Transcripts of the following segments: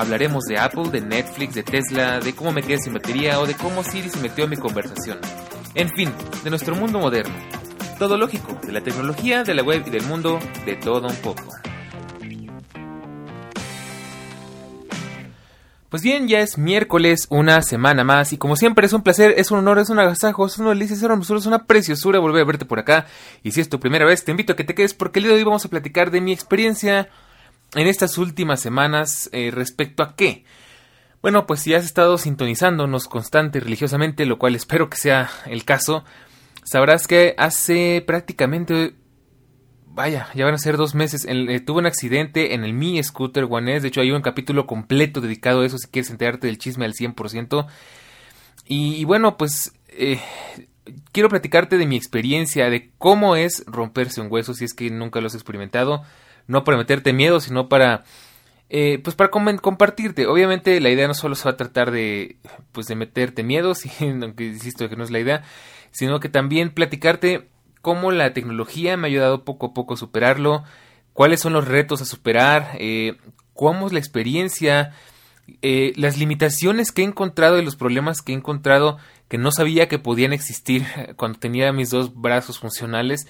Hablaremos de Apple, de Netflix, de Tesla, de cómo me quedé sin batería o de cómo Siri se metió en mi conversación. En fin, de nuestro mundo moderno. Todo lógico, de la tecnología, de la web y del mundo, de todo un poco. Pues bien, ya es miércoles, una semana más, y como siempre es un placer, es un honor, es un agasajo, es una delicia, es una preciosura volver a verte por acá. Y si es tu primera vez, te invito a que te quedes porque el día de hoy vamos a platicar de mi experiencia en estas últimas semanas eh, respecto a qué. Bueno, pues si has estado sintonizándonos constante y religiosamente, lo cual espero que sea el caso, sabrás que hace prácticamente vaya, ya van a ser dos meses. Eh, tuve un accidente en el Mi Scooter One. De hecho, hay un capítulo completo dedicado a eso si quieres enterarte del chisme al 100%. Y, y bueno, pues eh, quiero platicarte de mi experiencia, de cómo es romperse un hueso si es que nunca lo has experimentado. No para meterte miedo, sino para... Eh, pues para compartirte, obviamente la idea no solo se va a tratar de, pues de meterte miedo, aunque insisto que no es la idea, sino que también platicarte cómo la tecnología me ha ayudado poco a poco a superarlo, cuáles son los retos a superar, eh, cómo es la experiencia, eh, las limitaciones que he encontrado y los problemas que he encontrado que no sabía que podían existir cuando tenía mis dos brazos funcionales.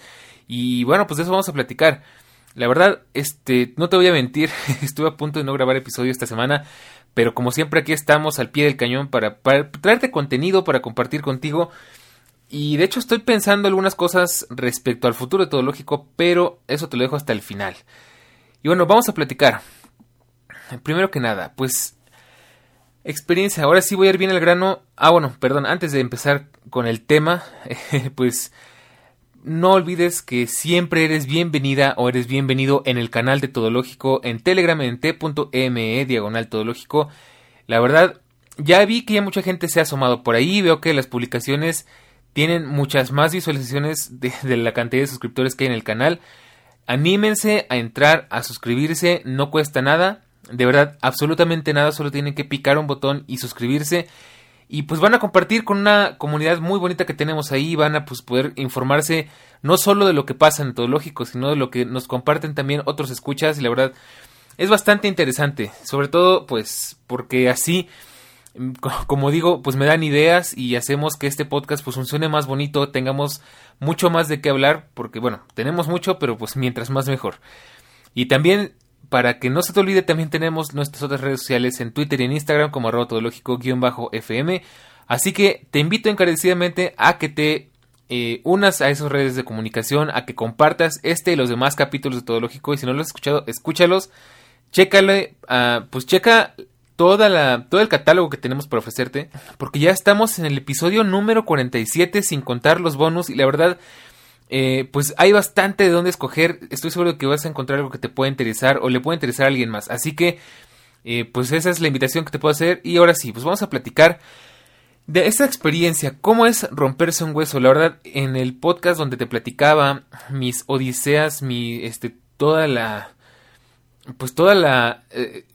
Y bueno, pues de eso vamos a platicar. La verdad, este, no te voy a mentir, estuve a punto de no grabar episodio esta semana, pero como siempre aquí estamos al pie del cañón para, para traerte contenido, para compartir contigo. Y de hecho estoy pensando algunas cosas respecto al futuro de todo lógico, pero eso te lo dejo hasta el final. Y bueno, vamos a platicar. Primero que nada, pues experiencia. Ahora sí voy a ir bien al grano. Ah, bueno, perdón, antes de empezar con el tema, pues no olvides que siempre eres bienvenida o eres bienvenido en el canal de Todológico en Telegram en t.me diagonal Todológico. La verdad, ya vi que ya mucha gente se ha asomado por ahí, veo que las publicaciones tienen muchas más visualizaciones de, la cantidad de suscriptores que hay en el canal. Anímense a entrar, a suscribirse, no cuesta nada. De verdad, absolutamente nada, solo tienen que picar un botón y suscribirse. Y pues van a compartir con una comunidad muy bonita que tenemos ahí, van a pues poder informarse no solo de lo que pasa en todo lógico, sino de lo que nos comparten también otros escuchas y la verdad es bastante interesante, sobre todo pues porque así como digo, pues me dan ideas y hacemos que este podcast pues funcione más bonito, tengamos mucho más de qué hablar, porque bueno, tenemos mucho, pero pues mientras más mejor. Y también, para que no se te olvide, también tenemos nuestras otras redes sociales en Twitter y en Instagram como arroba fm Así que te invito encarecidamente a que te eh, unas a esas redes de comunicación, a que compartas este y los demás capítulos de Todológico. Y si no lo has escuchado, escúchalos. Chécale, uh, pues checa toda la, todo el catálogo que tenemos para ofrecerte, porque ya estamos en el episodio número 47 sin contar los bonus y la verdad, eh, pues hay bastante de dónde escoger. Estoy seguro de que vas a encontrar algo que te pueda interesar o le pueda interesar a alguien más. Así que, eh, pues esa es la invitación que te puedo hacer. Y ahora sí, pues vamos a platicar de esa experiencia, cómo es romperse un hueso. La verdad, en el podcast donde te platicaba mis odiseas, mi, este, toda la, pues toda la, eh,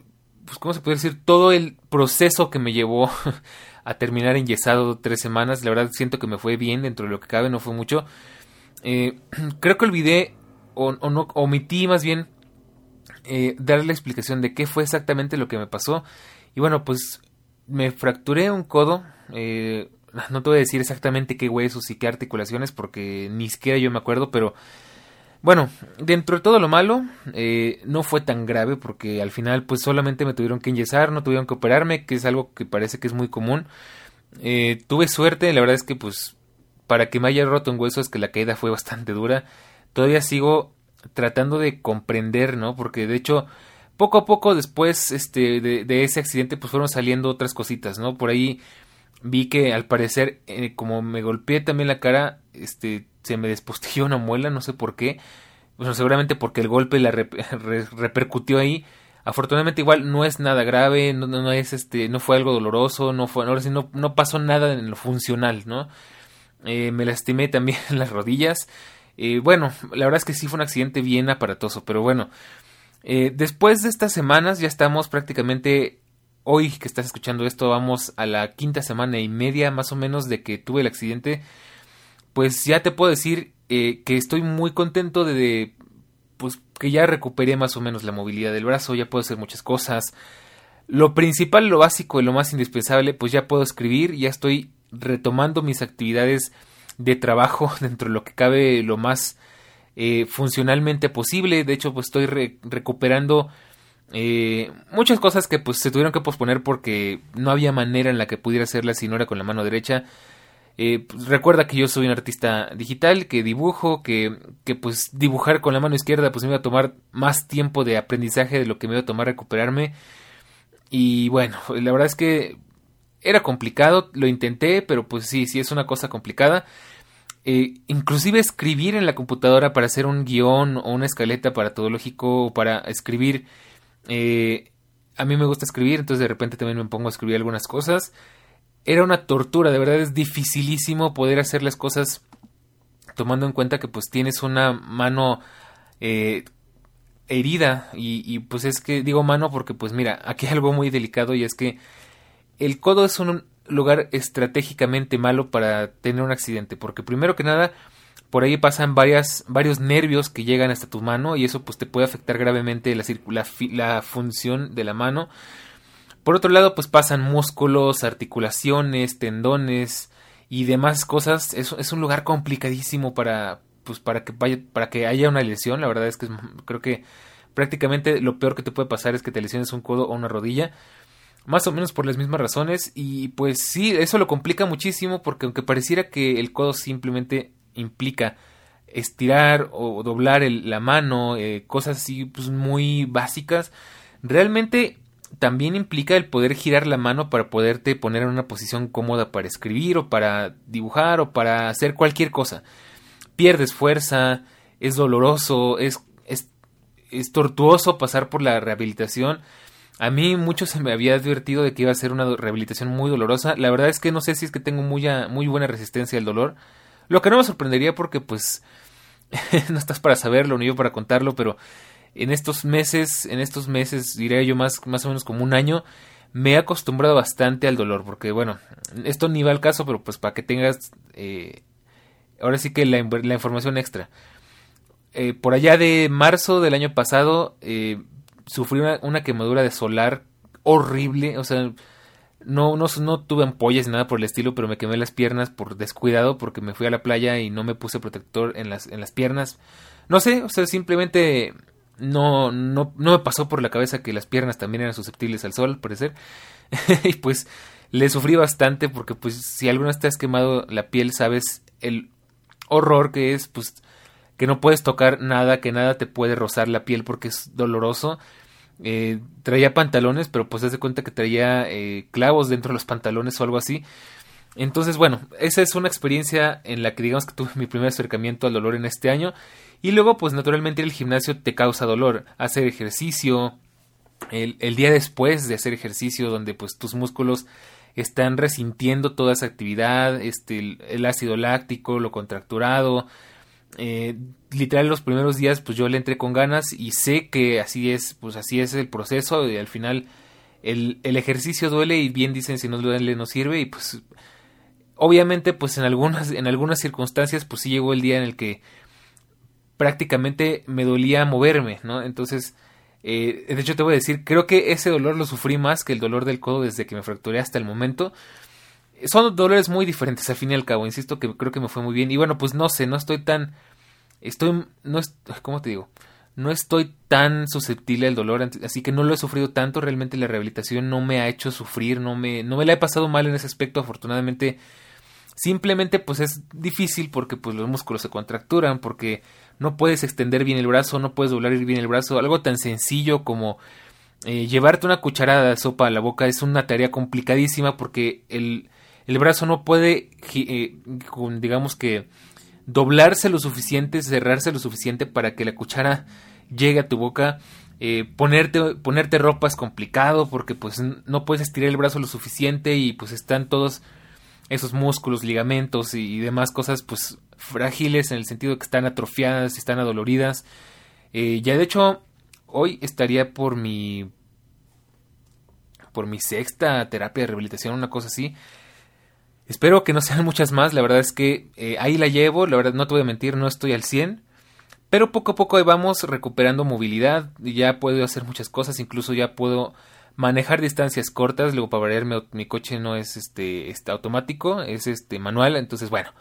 pues, ¿cómo se puede decir? Todo el proceso que me llevó a terminar enyesado tres semanas. La verdad siento que me fue bien dentro de lo que cabe, no fue mucho. Eh, creo que olvidé, o, no, omití más bien, eh, dar la explicación de qué fue exactamente lo que me pasó. Y bueno, pues me fracturé un codo. Eh, no te voy a decir exactamente qué huesos y qué articulaciones porque ni siquiera yo me acuerdo, pero bueno, dentro de todo lo malo, eh, no fue tan grave porque al final pues solamente me tuvieron que enyesar, no tuvieron que operarme, que es algo que parece que es muy común. Eh, tuve suerte, la verdad es que pues para que me haya roto un hueso es que la caída fue bastante dura. Todavía sigo tratando de comprender, ¿no? Porque de hecho poco a poco después este, de, ese accidente pues fueron saliendo otras cositas, ¿no? Por ahí vi que al parecer eh, como me golpeé también la cara, este se me despostilló una muela, no sé por qué. Bueno, seguramente porque el golpe la repercutió ahí. Afortunadamente igual no es nada grave, no, no, es este, no fue algo doloroso, no fue, no, no pasó nada en lo funcional, ¿no? Eh, me lastimé también las rodillas. Eh, bueno, la verdad es que sí fue un accidente bien aparatoso, pero bueno. Eh, después de estas semanas ya estamos prácticamente hoy que estás escuchando esto vamos a la quinta semana y media más o menos de que tuve el accidente pues ya te puedo decir que estoy muy contento de, pues que ya recuperé más o menos la movilidad del brazo ya puedo hacer muchas cosas lo principal lo básico y lo más indispensable pues ya puedo escribir ya estoy retomando mis actividades de trabajo dentro de lo que cabe lo más eh, funcionalmente posible. De hecho, pues estoy recuperando eh, muchas cosas que pues se tuvieron que posponer porque no había manera en la que pudiera hacerla si no era con la mano derecha. Eh, pues, recuerda que yo soy un artista digital, que dibujo, que, que pues dibujar con la mano izquierda pues me iba a tomar más tiempo de aprendizaje de lo que me iba a tomar recuperarme. Y bueno, la verdad es que era complicado, lo intenté, pero pues sí, sí es una cosa complicada. Eh, inclusive escribir en la computadora para hacer un guion o una escaleta para todo lógico o para escribir. Eh, a mí me gusta escribir, entonces de repente también me pongo a escribir algunas cosas. Era una tortura, de verdad es dificilísimo poder hacer las cosas tomando en cuenta que pues tienes una mano eh, herida y, y, pues es que digo mano porque pues mira, aquí hay algo muy delicado y es que el codo es un lugar estratégicamente malo para tener un accidente, porque primero que nada, por ahí pasan varias, varios nervios que llegan hasta tu mano y eso pues te puede afectar gravemente la, la función de la mano. Por otro lado, pues pasan músculos, articulaciones, tendones y demás cosas. Es, es un lugar complicadísimo para, pues, para, que para que haya una lesión. La verdad es que creo que prácticamente lo peor que te puede pasar es que te lesiones un codo o una rodilla más o menos por las mismas razones y pues sí, eso lo complica muchísimo porque aunque pareciera que el codo simplemente implica estirar o doblar la mano, eh, cosas así pues muy básicas, realmente también implica el poder girar la mano para poderte poner en una posición cómoda para escribir o para dibujar o para hacer cualquier cosa. Pierdes fuerza, es doloroso, es, es, es tortuoso pasar por la rehabilitación a mí mucho se me había advertido de que iba a ser una rehabilitación muy dolorosa. La verdad es que no sé si es que tengo muy, muy buena resistencia al dolor. Lo que no me sorprendería porque pues no estás para saberlo ni yo para contarlo, pero en estos meses, en estos meses, diría yo más, más o menos como un año, me he acostumbrado bastante al dolor, porque bueno, esto ni va al caso, pero pues para que tengas eh, ahora sí que la, información extra. Eh, por allá de marzo del año pasado, eh, sufrí una, quemadura de solar horrible, o sea, no, no, no tuve ampollas ni nada por el estilo, pero me quemé las piernas por descuidado porque me fui a la playa y no me puse protector en las, en las piernas. No sé, o sea, simplemente no, no, no me pasó por la cabeza que las piernas también eran susceptibles al sol, al parecer. y pues le sufrí bastante porque pues si alguna vez te has quemado la piel sabes el horror que es pues que no puedes tocar nada, que nada te puede rozar la piel porque es doloroso. Eh, traía pantalones, pero pues se cuenta que traía eh, clavos dentro de los pantalones o algo así. Entonces, bueno, esa es una experiencia en la que digamos que tuve mi primer acercamiento al dolor en este año. Y luego, pues naturalmente el gimnasio te causa dolor. Hacer ejercicio, el, el día después de hacer ejercicio, donde pues tus músculos están resintiendo toda esa actividad, este, el ácido láctico, lo contracturado, eh, literal los primeros días pues yo le entré con ganas y sé que así es, pues así es el proceso y al final el, el ejercicio duele y bien dicen si no duele no sirve y pues obviamente pues en algunas, en algunas circunstancias pues sí llegó el día en el que prácticamente me dolía moverme, ¿no? Entonces, eh, de hecho te voy a decir, creo que ese dolor lo sufrí más que el dolor del codo desde que me fracturé hasta el momento son dolores muy diferentes al fin y al cabo, insisto que creo que me fue muy bien. Y bueno, pues no sé, no estoy tan estoy no es, ¿cómo te digo? No estoy tan susceptible al dolor, así que no lo he sufrido tanto, realmente la rehabilitación no me ha hecho sufrir, no me no me la he pasado mal en ese aspecto, afortunadamente. Simplemente pues es difícil porque pues los músculos se contracturan, porque no puedes extender bien el brazo, no puedes doblar bien el brazo, algo tan sencillo como eh, llevarte una cucharada de sopa a la boca es una tarea complicadísima porque el, el brazo no puede, eh, digamos que, doblarse lo suficiente, cerrarse lo suficiente para que la cuchara llegue a tu boca. Eh, ponerte, ponerte ropa es complicado porque pues no puedes estirar el brazo lo suficiente y pues están todos esos músculos, ligamentos y, demás cosas pues frágiles en el sentido que están atrofiadas, están adoloridas. Eh, ya de hecho hoy estaría por mi por mi sexta terapia de rehabilitación, una cosa así. Espero que no sean muchas más, la verdad es que eh, ahí la llevo, la verdad no te voy a mentir, no estoy al 100, pero poco a poco ahí vamos recuperando movilidad, ya puedo hacer muchas cosas, incluso ya puedo manejar distancias cortas, luego para variar mi, coche no es este, este, automático, es este manual, entonces bueno,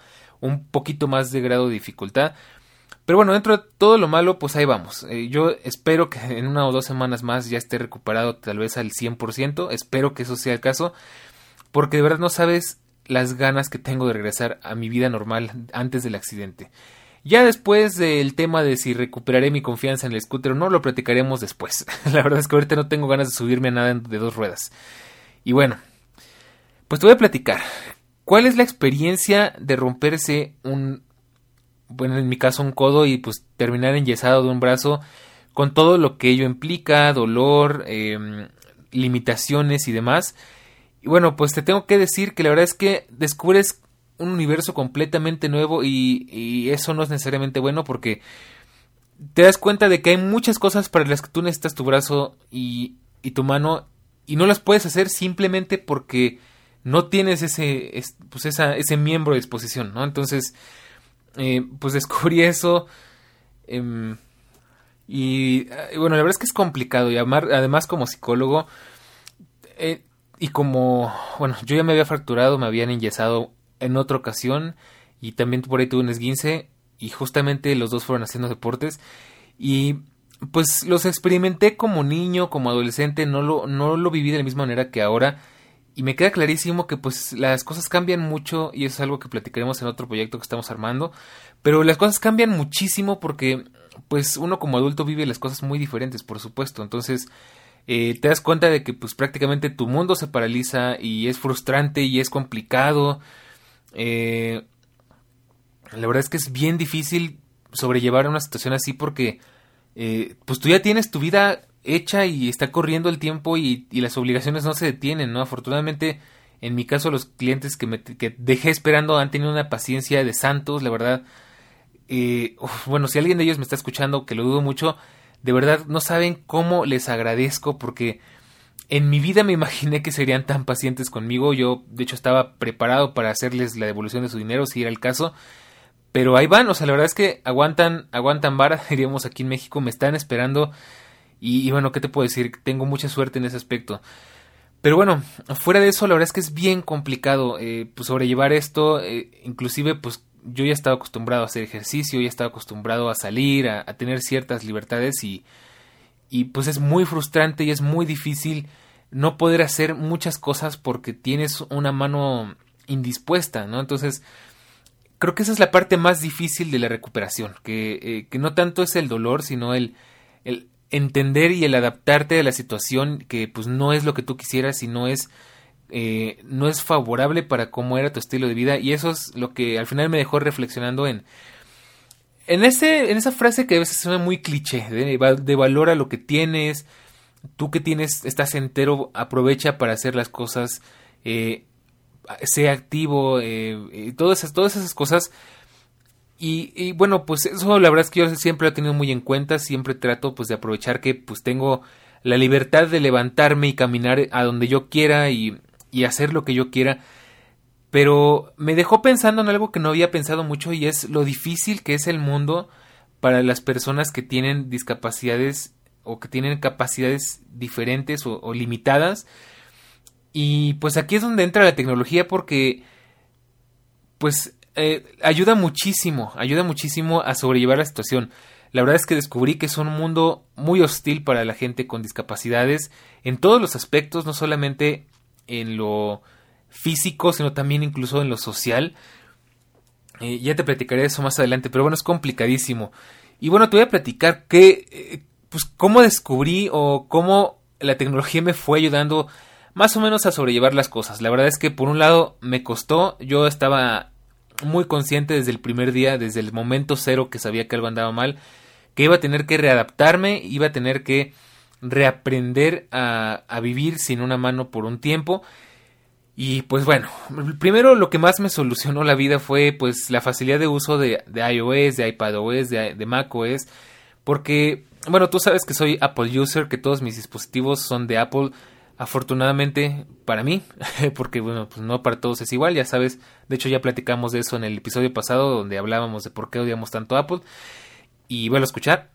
un poquito más de grado de dificultad. Pero bueno, dentro de todo lo malo, pues ahí vamos. Eh, yo espero que en una o dos semanas más ya esté recuperado tal vez al 100%. Espero que eso sea el caso. Porque de verdad no sabes las ganas que tengo de regresar a mi vida normal antes del accidente. Ya después del tema de si recuperaré mi confianza en el scooter o no, lo platicaremos después. La verdad es que ahorita no tengo ganas de subirme a nada de dos ruedas. Y bueno, pues te voy a platicar. ¿Cuál es la experiencia de romperse un, bueno, en mi caso un codo y pues terminar enyesado de un brazo con todo lo que ello implica, dolor, em, limitaciones y demás? Y bueno, pues te tengo que decir que la verdad es que descubres un universo completamente nuevo y, eso no es necesariamente bueno porque te das cuenta de que hay muchas cosas para las que tú necesitas tu brazo y, y tu mano y no las puedes hacer simplemente porque no tienes ese, pues esa, ese miembro de disposición, ¿no? Entonces, eh, pues descubrí eso. Em, y, bueno, la verdad es que es complicado. Y además, como psicólogo, eh, y como, bueno, yo ya me había fracturado, me habían enyesado en otra ocasión y también por ahí tuve un esguince y justamente los dos fueron haciendo deportes y pues los experimenté como niño, como adolescente, no lo, no lo viví de la misma manera que ahora y me queda clarísimo que pues las cosas cambian mucho y eso es algo que platicaremos en otro proyecto que estamos armando, pero las cosas cambian muchísimo porque pues uno como adulto vive las cosas muy diferentes, por supuesto, entonces eh, te das cuenta de que pues prácticamente tu mundo se paraliza y es frustrante y es complicado eh, la verdad es que es bien difícil sobrellevar una situación así porque eh, pues tú ya tienes tu vida hecha y está corriendo el tiempo y, las obligaciones no se detienen, ¿no? Afortunadamente, en mi caso, los clientes que, me, que dejé esperando han tenido una paciencia de santos, la verdad. Eh, bueno, si alguien de ellos me está escuchando, que lo dudo mucho, de verdad no saben cómo les agradezco porque en mi vida me imaginé que serían tan pacientes conmigo. Yo, de hecho, estaba preparado para hacerles la devolución de su dinero si era el caso. Pero ahí van, o sea, la verdad es que aguantan, aguantan vara, diríamos aquí en México, me están esperando. Y, bueno, ¿qué te puedo decir? Tengo mucha suerte en ese aspecto. Pero bueno, fuera de eso, la verdad es que es bien complicado eh, pues sobrellevar esto. Eh, inclusive, pues yo ya estaba acostumbrado a hacer ejercicio, ya estaba acostumbrado a salir, a tener ciertas libertades y, y pues es muy frustrante y es muy difícil no poder hacer muchas cosas porque tienes una mano indispuesta, ¿no? Entonces, creo que esa es la parte más difícil de la recuperación, que, eh, que no tanto es el dolor, sino el, el, entender y el adaptarte a la situación que pues no es lo que tú quisieras y no es, eh, no es favorable para cómo era tu estilo de vida y eso es lo que al final me dejó reflexionando en en, ese, en esa frase que a veces suena muy cliché, de, valora lo que tienes, tú que tienes, estás entero, aprovecha para hacer las cosas, eh, sea activo, eh, todas, esas, todas esas cosas. Y, y, bueno, pues eso la verdad es que yo siempre lo he tenido muy en cuenta, siempre trato pues de aprovechar que pues tengo la libertad de levantarme y caminar a donde yo quiera y, y hacer lo que yo quiera pero me dejó pensando en algo que no había pensado mucho y es lo difícil que es el mundo para las personas que tienen discapacidades o que tienen capacidades diferentes o, limitadas. Y pues aquí es donde entra la tecnología porque pues eh, ayuda muchísimo, ayuda muchísimo a sobrellevar la situación. La verdad es que descubrí que es un mundo muy hostil para la gente con discapacidades en todos los aspectos, no solamente en lo físico, sino también incluso en lo social. Eh, ya te platicaré eso más adelante, pero bueno, es complicadísimo. Y bueno, te voy a platicar que, eh, pues, cómo descubrí o cómo la tecnología me fue ayudando más o menos a sobrellevar las cosas. La verdad es que por un lado me costó, yo estaba muy consciente desde el primer día, desde el momento cero que sabía que algo andaba mal, que iba a tener que readaptarme, iba a tener que reaprender a, a vivir sin una mano por un tiempo. Y pues bueno, primero lo que más me solucionó la vida fue pues la facilidad de uso de, de iOS, de iPadOS, de, de macOS, porque bueno, tú sabes que soy Apple user, que todos mis dispositivos son de Apple, afortunadamente para mí, porque bueno, pues no para todos es igual, ya sabes, de hecho ya platicamos de eso en el episodio pasado donde hablábamos de por qué odiamos tanto Apple y vuelvo a escuchar.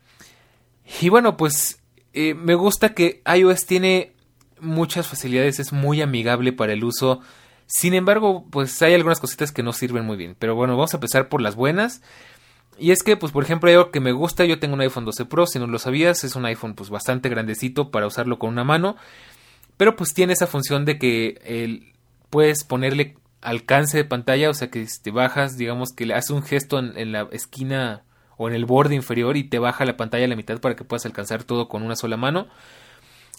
Y bueno, pues eh, me gusta que iOS tiene muchas facilidades, es muy amigable para el uso. Sin embargo, pues hay algunas cositas que no sirven muy bien. Pero bueno, vamos a empezar por las buenas. Y es que, pues por ejemplo, algo que me gusta, yo tengo un iPhone 12 Pro, si no lo sabías, es un iPhone pues bastante grandecito para usarlo con una mano. Pero pues tiene esa función de que el, puedes ponerle alcance de pantalla, o sea que te bajas, digamos que le hace un gesto en, la esquina o en el borde inferior y te baja la pantalla a la mitad para que puedas alcanzar todo con una sola mano.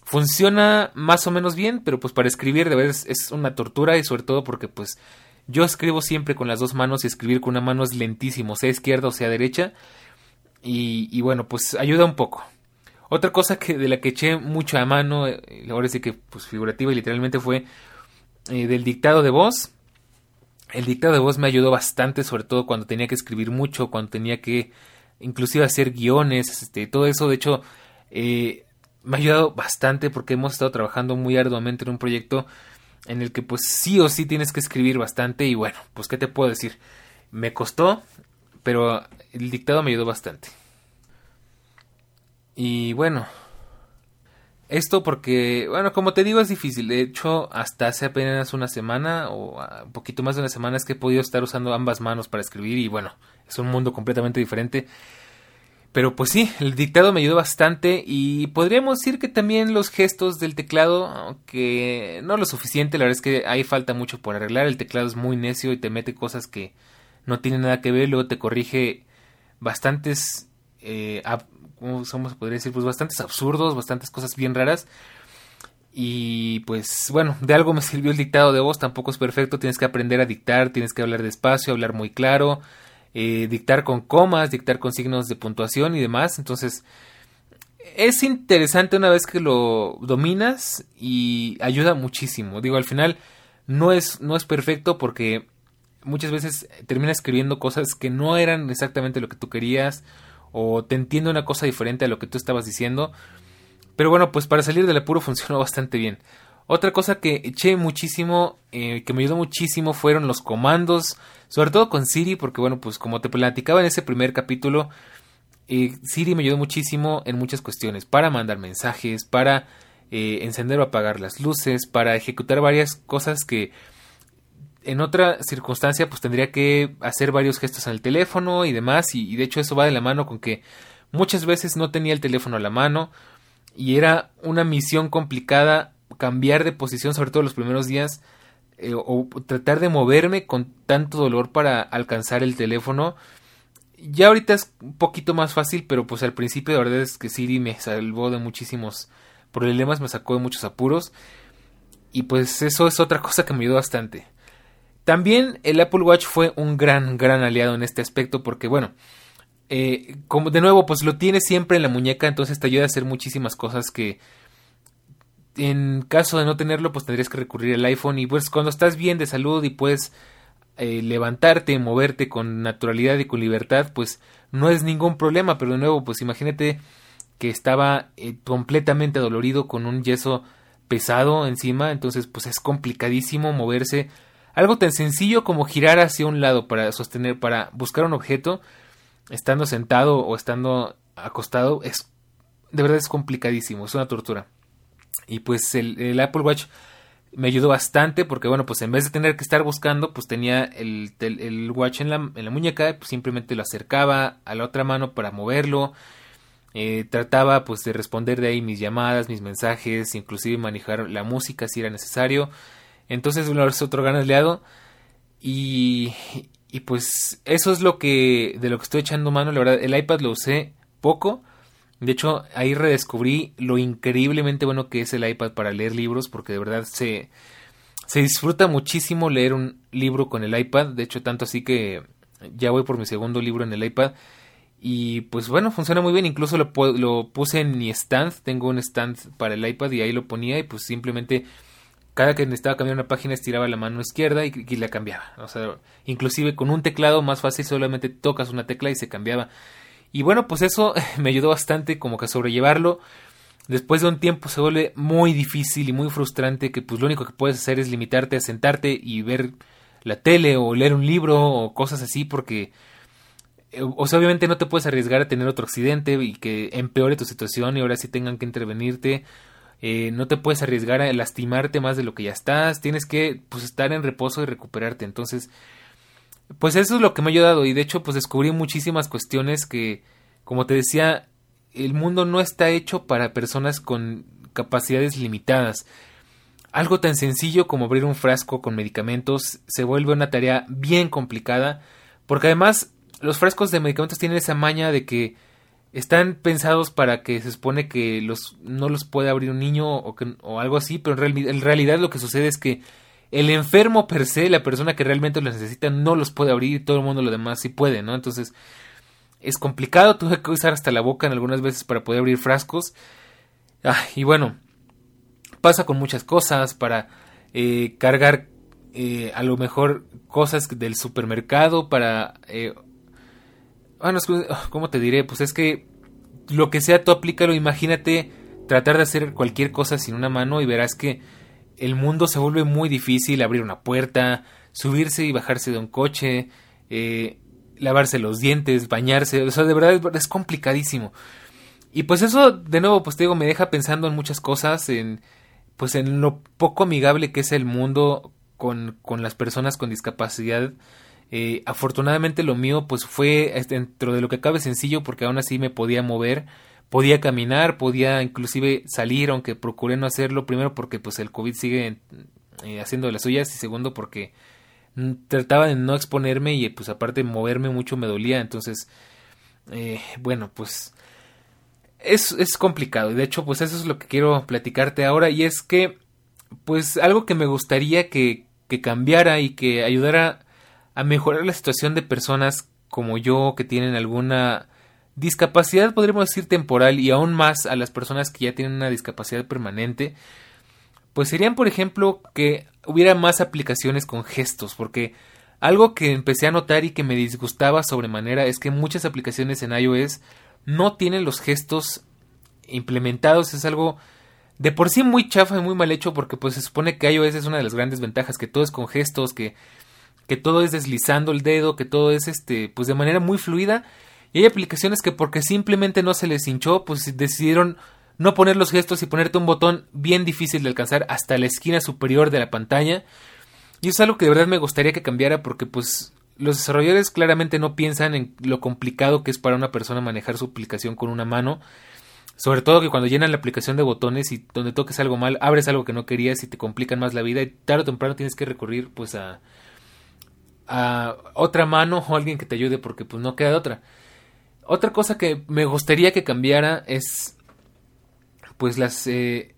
Funciona más o menos bien, pero pues para escribir de verdad es una tortura y sobre todo porque pues yo escribo siempre con las dos manos y escribir con una mano es lentísimo, sea izquierda o sea derecha. Y, bueno, pues ayuda un poco. Otra cosa que de la que eché mucho a mano, eh, ahora sí que pues figurativa y literalmente fue eh, del dictado de voz. El dictado de voz me ayudó bastante, sobre todo cuando tenía que escribir mucho, cuando tenía que inclusive hacer guiones, este, todo eso. De hecho, eh, me ha ayudado bastante porque hemos estado trabajando muy arduamente en un proyecto en el que pues sí o sí tienes que escribir bastante y bueno, pues qué te puedo decir, me costó, pero el dictado me ayudó bastante. Y bueno, esto porque, bueno, como te digo es difícil, de hecho hasta hace apenas una semana o un poquito más de una semana es que he podido estar usando ambas manos para escribir y bueno, es un mundo completamente diferente. Pero pues sí, el dictado me ayudó bastante y podríamos decir que también los gestos del teclado, aunque no lo suficiente, la verdad es que ahí falta mucho por arreglar, el teclado es muy necio y te mete cosas que no tienen nada que ver, luego te corrige bastantes, eh, ¿cómo podría decir? Pues bastantes absurdos, bastantes cosas bien raras. Y pues bueno, de algo me sirvió el dictado de voz, tampoco es perfecto, tienes que aprender a dictar, tienes que hablar despacio, hablar muy claro, eh, dictar con comas, dictar con signos de puntuación y demás. Entonces, es interesante una vez que lo dominas y ayuda muchísimo. Digo, al final no es, no es perfecto porque muchas veces terminas escribiendo cosas que no eran exactamente lo que tú querías o te entiende una cosa diferente a lo que tú estabas diciendo. Pero bueno, pues para salir del apuro funcionó bastante bien. Otra cosa que eché muchísimo, eh, que me ayudó muchísimo, fueron los comandos, sobre todo con Siri, porque bueno, pues como te platicaba en ese primer capítulo, eh, Siri me ayudó muchísimo en muchas cuestiones, para mandar mensajes, para eh, encender o apagar las luces, para ejecutar varias cosas que en otra circunstancia pues tendría que hacer varios gestos en el teléfono y demás, y, de hecho eso va de la mano con que muchas veces no tenía el teléfono a la mano y era una misión complicada cambiar de posición, sobre todo los primeros días, eh, o tratar de moverme con tanto dolor para alcanzar el teléfono. Ya ahorita es un poquito más fácil, pero pues al principio la verdad es que Siri me salvó de muchísimos problemas, me sacó de muchos apuros. Y pues eso es otra cosa que me ayudó bastante. También el Apple Watch fue un gran, gran aliado en este aspecto porque bueno, eh, como de nuevo pues lo tienes siempre en la muñeca, entonces te ayuda a hacer muchísimas cosas que en caso de no tenerlo, pues tendrías que recurrir al iPhone y pues cuando estás bien de salud y puedes eh, levantarte, moverte con naturalidad y con libertad, pues no es ningún problema, pero de nuevo, pues imagínate que estaba eh, completamente dolorido con un yeso pesado encima, entonces pues es complicadísimo moverse. Algo tan sencillo como girar hacia un lado para sostener, para buscar un objeto, estando sentado o estando acostado, es de verdad es complicadísimo, es una tortura. Y pues el, Apple Watch me ayudó bastante porque bueno pues en vez de tener que estar buscando pues tenía el, el, watch en la, en la muñeca pues simplemente lo acercaba a la otra mano para moverlo eh, trataba pues de responder de ahí mis llamadas mis mensajes inclusive manejar la música si era necesario entonces otro gran aliado y, y pues eso es lo que de lo que estoy echando mano la verdad el iPad lo usé poco de hecho, ahí redescubrí lo increíblemente bueno que es el iPad para leer libros, porque de verdad se, se disfruta muchísimo leer un libro con el iPad. De hecho, tanto así que ya voy por mi segundo libro en el iPad. Y pues bueno, funciona muy bien. Incluso lo, lo puse en mi stand. Tengo un stand para el iPad y ahí lo ponía y pues simplemente cada que necesitaba cambiar una página estiraba la mano izquierda y, y, la cambiaba. O sea, inclusive con un teclado más fácil solamente tocas una tecla y se cambiaba. Y bueno, pues eso me ayudó bastante como que a sobrellevarlo. Después de un tiempo se vuelve muy difícil y muy frustrante que pues lo único que puedes hacer es limitarte a sentarte y ver la tele o leer un libro o cosas así porque eh, o sea, obviamente no te puedes arriesgar a tener otro accidente y que empeore tu situación y ahora sí tengan que intervenirte. Eh, no te puedes arriesgar a lastimarte más de lo que ya estás. Tienes que pues estar en reposo y recuperarte. Entonces, pues eso es lo que me ha ayudado y de hecho pues descubrí muchísimas cuestiones que, como te decía, el mundo no está hecho para personas con capacidades limitadas. Algo tan sencillo como abrir un frasco con medicamentos se vuelve una tarea bien complicada porque además los frascos de medicamentos tienen esa maña de que están pensados para que se supone que los no los puede abrir un niño o, que, o algo así, pero en, realidad lo que sucede es que el enfermo per se, la persona que realmente los necesita, no los puede abrir y todo el mundo lo demás sí puede, ¿no? Entonces es complicado, tuve que usar hasta la boca en algunas veces para poder abrir frascos. Ah, y bueno, pasa con muchas cosas para eh, cargar eh, a lo mejor cosas del supermercado para eh, bueno, ah, ¿cómo te diré? Pues es que lo que sea tú aplícalo, imagínate tratar de hacer cualquier cosa sin una mano y verás que el mundo se vuelve muy difícil, abrir una puerta, subirse y bajarse de un coche, eh, lavarse los dientes, bañarse, o sea, de verdad es, complicadísimo. Y pues eso, de nuevo, pues te digo, me deja pensando en muchas cosas, en pues en lo poco amigable que es el mundo con, con las personas con discapacidad eh, afortunadamente lo mío pues fue dentro de lo que cabe sencillo porque aún así me podía mover, podía caminar, podía inclusive salir, aunque procuré no hacerlo, primero porque pues el COVID sigue eh, haciendo las suyas y segundo porque trataba de no exponerme y pues aparte moverme mucho me dolía, entonces eh, bueno pues es, es complicado. Y de hecho pues eso es lo que quiero platicarte ahora y es que pues algo que me gustaría que, que cambiara y que ayudara a mejorar la situación de personas como yo que tienen alguna discapacidad, podríamos decir temporal, y aún más a las personas que ya tienen una discapacidad permanente, pues serían, por ejemplo, que hubiera más aplicaciones con gestos, porque algo que empecé a notar y que me disgustaba sobremanera es que muchas aplicaciones en iOS no tienen los gestos implementados, es algo de por sí muy chafa y muy mal hecho porque pues se supone que iOS es una de las grandes ventajas, que todo es con gestos, que que todo es deslizando el dedo, que todo es este, pues de manera muy fluida. Y hay aplicaciones que porque simplemente no se les hinchó, pues decidieron no poner los gestos y ponerte un botón bien difícil de alcanzar hasta la esquina superior de la pantalla. Y es algo que de verdad me gustaría que cambiara porque pues los desarrolladores claramente no piensan en lo complicado que es para una persona manejar su aplicación con una mano. Sobre todo que cuando llenan la aplicación de botones y donde toques algo mal, abres algo que no querías y te complican más la vida y tarde o temprano tienes que recurrir pues a, a otra mano o alguien que te ayude porque pues no queda de otra. Otra cosa que me gustaría que cambiara es pues las eh,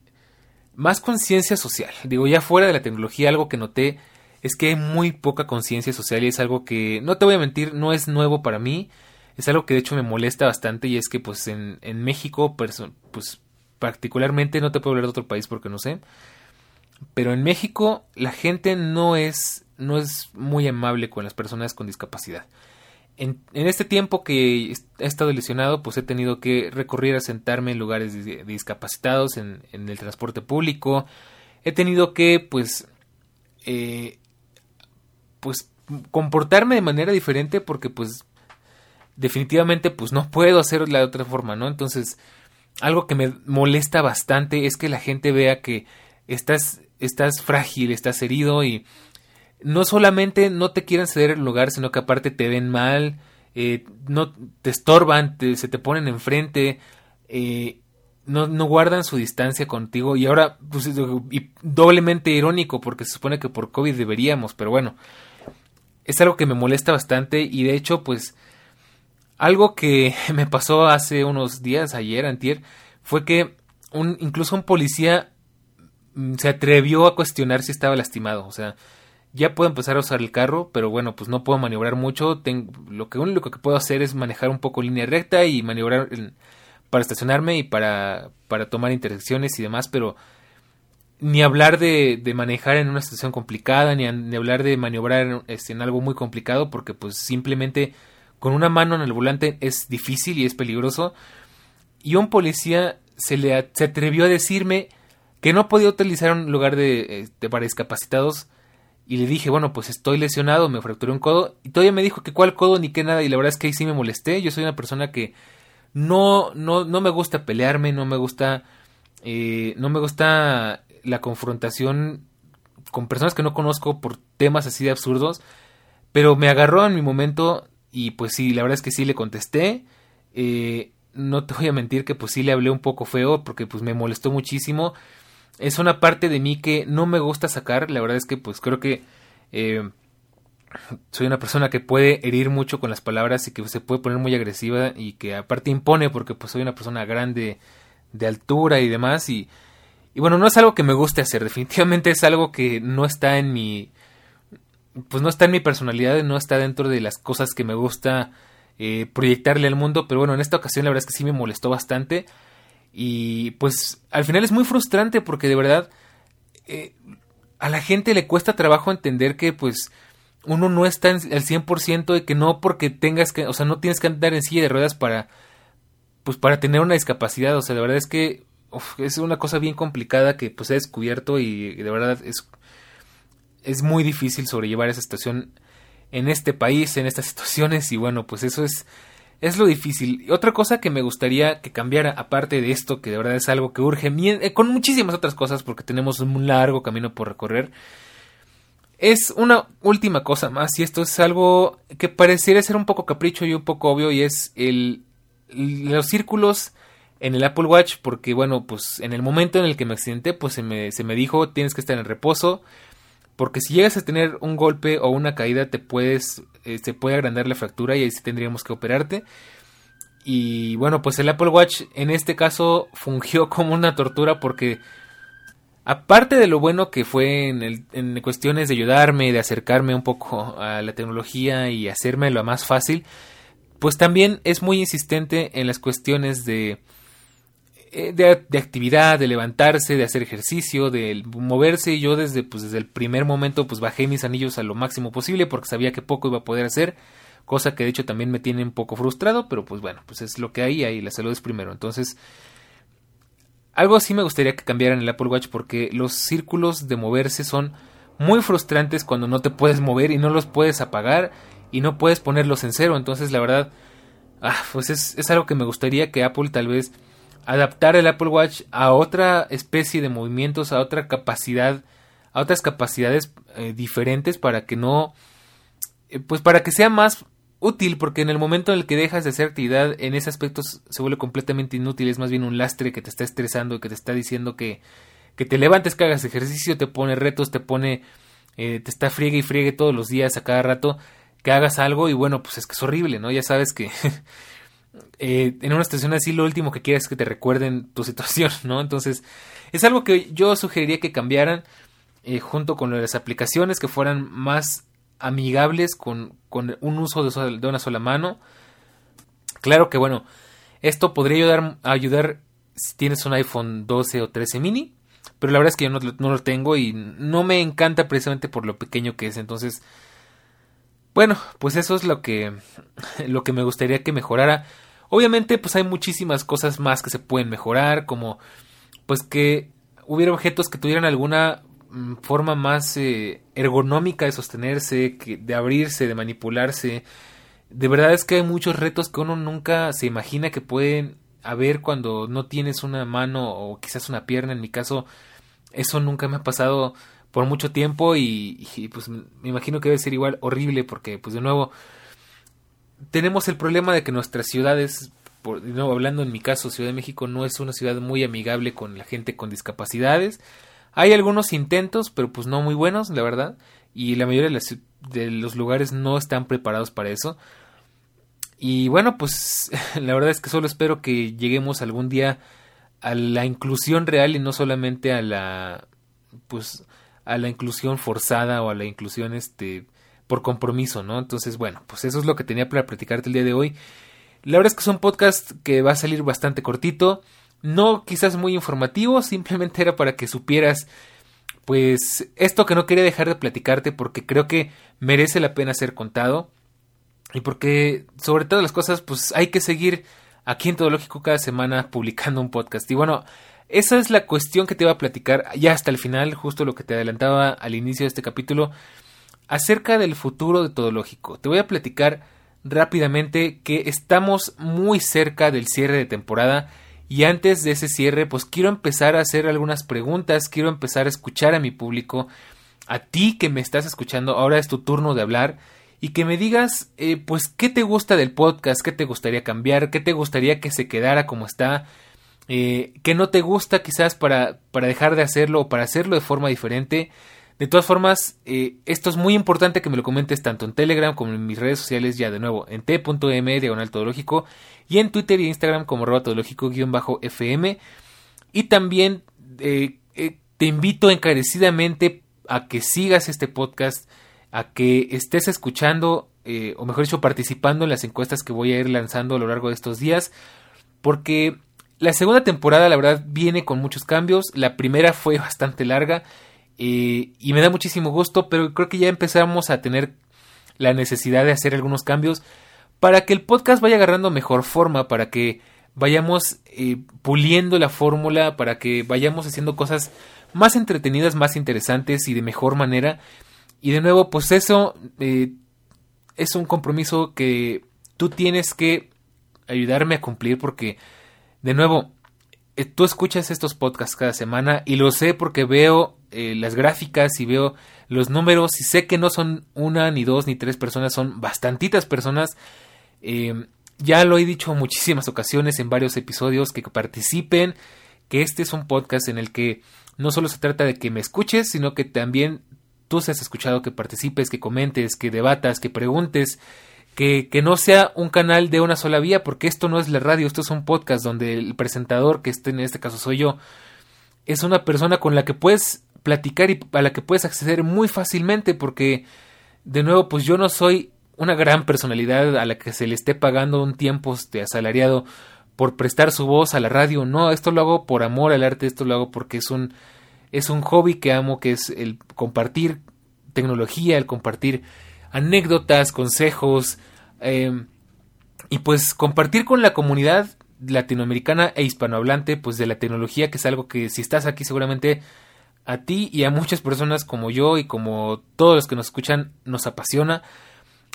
más conciencia social. Digo, ya fuera de la tecnología, algo que noté es que hay muy poca conciencia social y es algo que, no te voy a mentir, no es nuevo para mí. Es algo que de hecho me molesta bastante y es que pues en, en México, pues particularmente, no te puedo hablar de otro país porque no sé, pero en México la gente no es no es muy amable con las personas con discapacidad. En, este tiempo que he estado lesionado, pues he tenido que recurrir a sentarme en lugares discapacitados, en, el transporte público. He tenido que, pues, eh, pues, comportarme de manera diferente porque, pues, definitivamente, pues, no puedo hacerlo de otra forma, ¿no? Entonces, algo que me molesta bastante es que la gente vea que estás, estás frágil, estás herido y no solamente no te quieren ceder el lugar, sino que aparte te ven mal, eh, no te estorban, se te ponen enfrente, eh, no, no, guardan su distancia contigo. Y ahora pues, y doblemente irónico porque se supone que por COVID deberíamos, pero bueno, es algo que me molesta bastante. Y de hecho pues algo que me pasó hace unos días, ayer, antier, fue que un, incluso un policía mm, se atrevió a cuestionar si estaba lastimado, o sea, ya puedo empezar a usar el carro, pero bueno, pues no puedo maniobrar mucho. Tengo, lo que único que puedo hacer es manejar un poco línea recta y maniobrar para estacionarme y para, para tomar intersecciones y demás, pero ni hablar de, manejar en una situación complicada, ni, hablar de maniobrar en, este, en algo muy complicado, porque pues simplemente con una mano en el volante es difícil y es peligroso. Y un policía se le se atrevió a decirme que no podía utilizar un lugar de, de para discapacitados y le dije, bueno, pues estoy lesionado, me fracturé un codo. Y todavía me dijo que cuál codo ni qué nada. Y la verdad es que ahí sí me molesté. Yo soy una persona que no, no, no me gusta pelearme, no me gusta, eh, no me gusta la confrontación con personas que no conozco por temas así de absurdos. Pero me agarró en mi momento y pues sí, la verdad es que sí le contesté. Eh, no te voy a mentir que pues sí le hablé un poco feo porque pues me molestó muchísimo es una parte de mí que no me gusta sacar. La verdad es que pues creo que eh, soy una persona que puede herir mucho con las palabras y que se puede poner muy agresiva y que aparte impone porque pues soy una persona grande de altura y demás y, bueno, no es algo que me guste hacer, definitivamente es algo que no está en mi pues no está en mi personalidad, no está dentro de las cosas que me gusta eh, proyectarle al mundo, pero bueno, en esta ocasión la verdad es que sí me molestó bastante y pues al final es muy frustrante porque de verdad eh, a la gente le cuesta trabajo entender que pues uno no está al 100% de que no porque tengas que, o sea, no tienes que andar en silla de ruedas para pues para tener una discapacidad, o sea, de verdad es que es una cosa bien complicada que pues he descubierto y de verdad es es muy difícil sobrellevar esa situación en este país, en estas situaciones. Y bueno, pues eso es es lo difícil. Otra cosa que me gustaría que cambiara, aparte de esto, que de verdad es algo que urge, eh, con muchísimas otras cosas, porque tenemos un largo camino por recorrer, es una última cosa más, y esto es algo que pareciera ser un poco capricho y un poco obvio, y es el, los círculos en el Apple Watch, porque bueno, pues en el momento en el que me accidenté, pues se me, se me dijo tienes que estar en reposo, porque si llegas a tener un golpe o una caída te puedes eh, se puede agrandar la fractura y ahí sí tendríamos que operarte. Y bueno pues el Apple Watch en este caso fungió como una tortura porque aparte de lo bueno que fue en, el, en cuestiones de ayudarme de acercarme un poco a la tecnología y hacerme lo más fácil pues también es muy insistente en las cuestiones de eh, de, actividad, de levantarse, de hacer ejercicio, de moverse. Y yo desde, pues, desde el primer momento pues bajé mis anillos a lo máximo posible porque sabía que poco iba a poder hacer. Cosa que de hecho también me tiene un poco frustrado, pero pues bueno, pues es lo que hay y la salud es primero. Entonces, algo así me gustaría que cambiaran el Apple Watch porque los círculos de moverse son muy frustrantes cuando no te puedes mover y no los puedes apagar y no puedes ponerlos en cero. Entonces, la verdad, ah, pues es, es algo que me gustaría que Apple tal vez adaptar el Apple Watch a otra especie de movimientos, a otra capacidad, a otras capacidades eh, diferentes para que no, eh, pues para que sea más útil, porque en el momento en el que dejas de hacer actividad, en ese aspecto se vuelve completamente inútil, es más bien un lastre que te está estresando, que te está diciendo que, que te levantes, que hagas ejercicio, te pone retos, te pone, eh, te está friegue y friegue todos los días, a cada rato, que hagas algo y bueno, pues es que es horrible, ¿no? Ya sabes que Eh, en una situación así lo último que quieres es que te recuerden tu situación, ¿no? Entonces, es algo que yo sugeriría que cambiaran eh, junto con las aplicaciones que fueran más amigables con, con un uso de, una sola mano. Claro que bueno, esto podría ayudar, ayudar si tienes un iPhone 12 o 13 mini, pero la verdad es que yo no lo tengo y no me encanta precisamente por lo pequeño que es, entonces... Bueno, pues eso es lo que, lo que me gustaría que mejorara. Obviamente, pues hay muchísimas cosas más que se pueden mejorar, como pues que hubiera objetos que tuvieran alguna mm, forma más eh, ergonómica de sostenerse, que, de abrirse, de manipularse. De verdad es que hay muchos retos que uno nunca se imagina que pueden haber cuando no tienes una mano o quizás una pierna. En mi caso, eso nunca me ha pasado por mucho tiempo y, pues me imagino que debe ser igual horrible porque pues de nuevo tenemos el problema de que nuestras ciudades, por, nuevo hablando en mi caso, Ciudad de México no es una ciudad muy amigable con la gente con discapacidades. Hay algunos intentos, pero pues no muy buenos, la verdad, y la mayoría de, de los lugares no están preparados para eso. Y bueno, pues la verdad es que solo espero que lleguemos algún día a la inclusión real y no solamente a la pues a la inclusión forzada o a la inclusión este por compromiso, ¿no? Entonces, bueno, pues eso es lo que tenía para platicarte el día de hoy. La verdad es que es un podcast que va a salir bastante cortito, no quizás muy informativo, simplemente era para que supieras pues esto que no quería dejar de platicarte porque creo que merece la pena ser contado y porque sobre todas las cosas pues hay que seguir aquí en Todo Lógico cada semana publicando un podcast y bueno esa es la cuestión que te iba a platicar ya hasta el final, justo lo que te adelantaba al inicio de este capítulo, acerca del futuro de Todo Lógico. Te voy a platicar rápidamente que estamos muy cerca del cierre de temporada y antes de ese cierre pues quiero empezar a hacer algunas preguntas, quiero empezar a escuchar a mi público, a ti que me estás escuchando, ahora es tu turno de hablar y que me digas eh, pues qué te gusta del podcast, qué te gustaría cambiar, qué te gustaría que se quedara como está, eh, que no te gusta quizás para, para dejar de hacerlo o para hacerlo de forma diferente. De todas formas, eh, esto es muy importante que me lo comentes tanto en Telegram como en mis redes sociales, ya de nuevo, en t.m diagonal todológico y en Twitter y Instagram como arroba todológico-fm. Y también eh, te invito encarecidamente a que sigas este podcast, a que estés escuchando, o mejor dicho, participando en las encuestas que voy a ir lanzando a lo largo de estos días, porque la segunda temporada, la verdad, viene con muchos cambios. La primera fue bastante larga eh, y me da muchísimo gusto, pero creo que ya empezamos a tener la necesidad de hacer algunos cambios para que el podcast vaya agarrando mejor forma, para que vayamos eh, puliendo la fórmula, para que vayamos haciendo cosas más entretenidas, más interesantes y de mejor manera. Y de nuevo, pues eso eh, es un compromiso que tú tienes que ayudarme a cumplir porque de nuevo, eh, tú escuchas estos podcasts cada semana y lo sé porque veo eh, las gráficas y veo los números y sé que no son una, ni dos, ni tres personas, son bastantitas personas. Em, ya lo he dicho muchísimas ocasiones en varios episodios que participen, que este es un podcast en el que no solo se trata de que me escuches, sino que también tú seas escuchado, que participes, que comentes, que debatas, que preguntes, que, que, no sea un canal de una sola vía, porque esto no es la radio, esto es un podcast donde el presentador, que este, en este caso soy yo, es una persona con la que puedes platicar y a la que puedes acceder muy fácilmente, porque de nuevo, pues yo no soy una gran personalidad a la que se le esté pagando un tiempo este, asalariado por prestar su voz a la radio, no, esto lo hago por amor al arte, esto lo hago porque es un es un hobby que amo, que es el compartir tecnología, el compartir anécdotas, consejos em, y pues compartir con la comunidad latinoamericana e hispanohablante pues de la tecnología que es algo que si estás aquí seguramente a ti y a muchas personas como yo y como todos los que nos escuchan nos apasiona.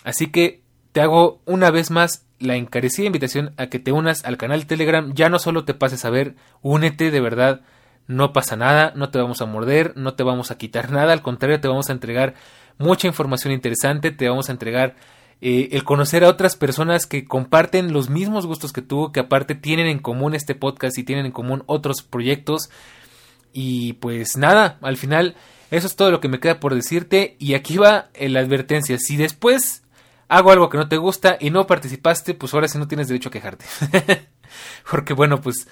Así que te hago una vez más la encarecida invitación a que te unas al canal Telegram. Ya no solo te pases a ver únete de verdad no pasa nada, no te vamos a morder, no te vamos a quitar nada, al contrario te vamos a entregar mucha información interesante, te vamos a entregar eh, el conocer a otras personas que comparten los mismos gustos que tú, que aparte tienen en común este podcast y tienen en común otros proyectos. Y pues nada, al final eso es todo lo que me queda por decirte y aquí va la advertencia, si después hago algo que no te gusta y no participaste, pues ahora sí no tienes derecho a quejarte. Porque bueno, pues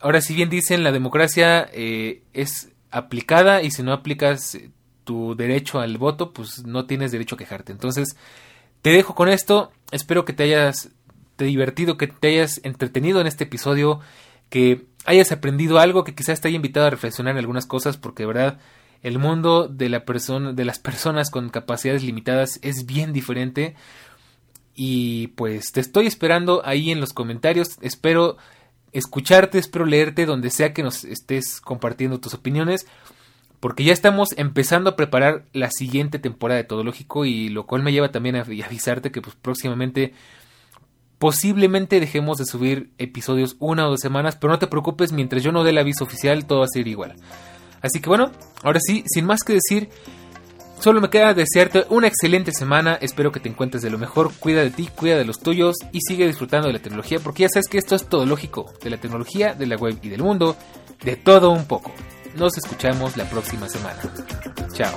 ahora si bien dicen la democracia eh, es aplicada y si no aplicas tu derecho al voto, pues no tienes derecho a quejarte. Entonces, te dejo con esto. Espero que te hayas te divertido, que te hayas entretenido en este episodio, que hayas aprendido algo, que quizás te haya invitado a reflexionar en algunas cosas, porque verdad el mundo de la persona, de las personas con capacidades limitadas es bien diferente. Y pues te estoy esperando ahí en los comentarios. Espero escucharte, espero leerte donde sea que nos estés compartiendo tus opiniones porque ya estamos empezando a preparar la siguiente temporada de Todo Lógico y lo cual me lleva también a avisarte que pues próximamente posiblemente dejemos de subir episodios una o dos semanas, pero no te preocupes, mientras yo no dé el aviso oficial todo va a ser igual. Así que bueno, ahora sí, sin más que decir, solo me queda desearte una excelente semana, espero que te encuentres de lo mejor, cuida de ti, cuida de los tuyos y sigue disfrutando de la tecnología, porque ya sabes que esto es todo lógico, de la tecnología, de la web y del mundo, de todo un poco. Nos escuchamos la próxima semana. Chao.